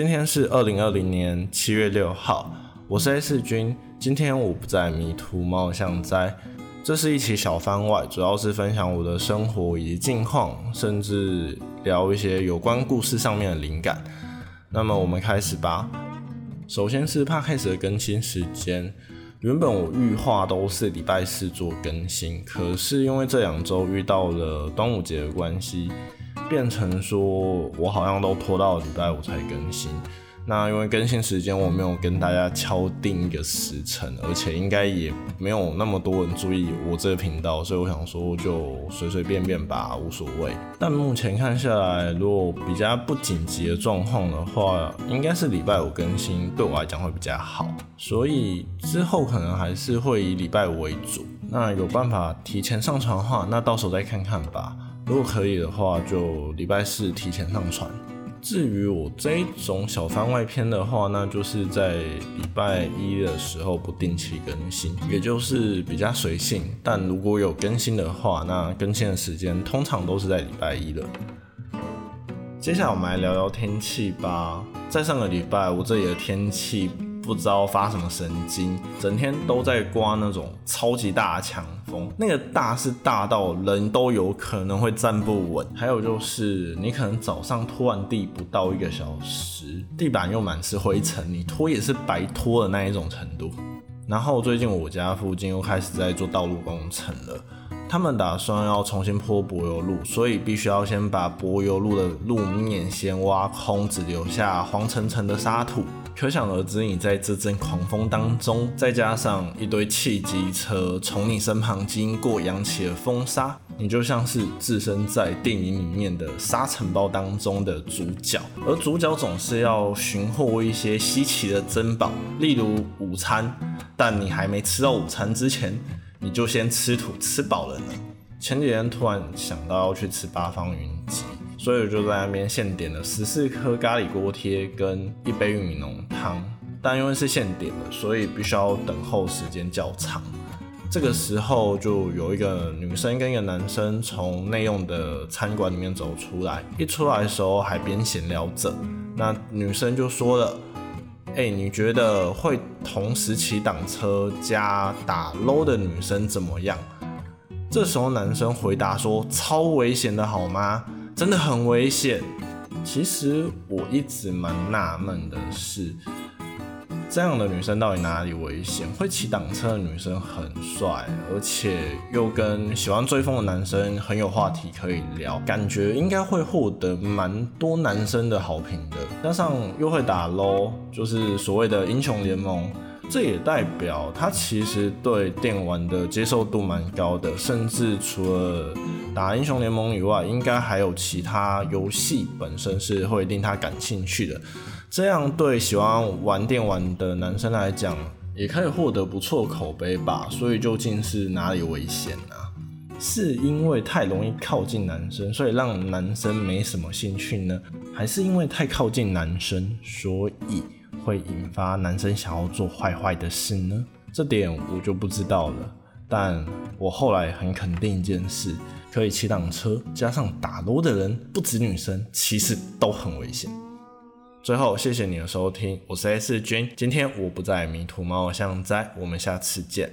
今天是二零二零年七月六号，我是 S 君。今天我不在迷途猫像在，这是一期小番外，主要是分享我的生活以及近况，甚至聊一些有关故事上面的灵感。那么我们开始吧。首先是 p 开始的更新时间，原本我预划都是礼拜四做更新，可是因为这两周遇到了端午节的关系。变成说，我好像都拖到礼拜五才更新。那因为更新时间我没有跟大家敲定一个时辰，而且应该也没有那么多人注意我这个频道，所以我想说就随随便便吧，无所谓。但目前看下来，如果比较不紧急的状况的话，应该是礼拜五更新对我来讲会比较好。所以之后可能还是会以礼拜五为主。那有办法提前上传的话，那到时候再看看吧。如果可以的话，就礼拜四提前上传。至于我这种小番外篇的话，那就是在礼拜一的时候不定期更新，也就是比较随性。但如果有更新的话，那更新的时间通常都是在礼拜一的。接下来我们来聊聊天气吧。在上个礼拜，我这里的天气。不知道发什么神经，整天都在刮那种超级大的强风，那个大是大到人都有可能会站不稳。还有就是你可能早上拖完地不到一个小时，地板又满是灰尘，你拖也是白拖的那一种程度。然后最近我家附近又开始在做道路工程了，他们打算要重新铺柏油路，所以必须要先把柏油路的路面先挖空，只留下黄澄澄的沙土。可想而知，你在这阵狂风当中，再加上一堆汽机车从你身旁经过，扬起了风沙，你就像是置身在电影里面的沙尘暴当中的主角。而主角总是要寻获一些稀奇的珍宝，例如午餐。但你还没吃到午餐之前，你就先吃土吃饱了呢。前几天突然想到要去吃八方云集。所以我就在那边现点了十四颗咖喱锅贴跟一杯玉米浓汤，但因为是现点的，所以必须要等候时间较长。这个时候就有一个女生跟一个男生从内用的餐馆里面走出来，一出来的时候还边闲聊着，那女生就说了：“哎，你觉得会同时骑挡车加打 low 的女生怎么样？”这时候男生回答说：“超危险的好吗？”真的很危险。其实我一直蛮纳闷的是，这样的女生到底哪里危险？会骑挡车的女生很帅，而且又跟喜欢追风的男生很有话题可以聊，感觉应该会获得蛮多男生的好评的。加上又会打 LO，就是所谓的英雄联盟。这也代表他其实对电玩的接受度蛮高的，甚至除了打英雄联盟以外，应该还有其他游戏本身是会令他感兴趣的。这样对喜欢玩电玩的男生来讲，也可以获得不错口碑吧。所以究竟是哪里危险呢？是因为太容易靠近男生，所以让男生没什么兴趣呢？还是因为太靠近男生，所以？会引发男生想要做坏坏的事呢？这点我就不知道了。但我后来很肯定一件事：可以骑挡车加上打撸的人，不止女生，其实都很危险。最后，谢谢你的收听，我是 S 君。今天我不在迷途猫像在，我们下次见。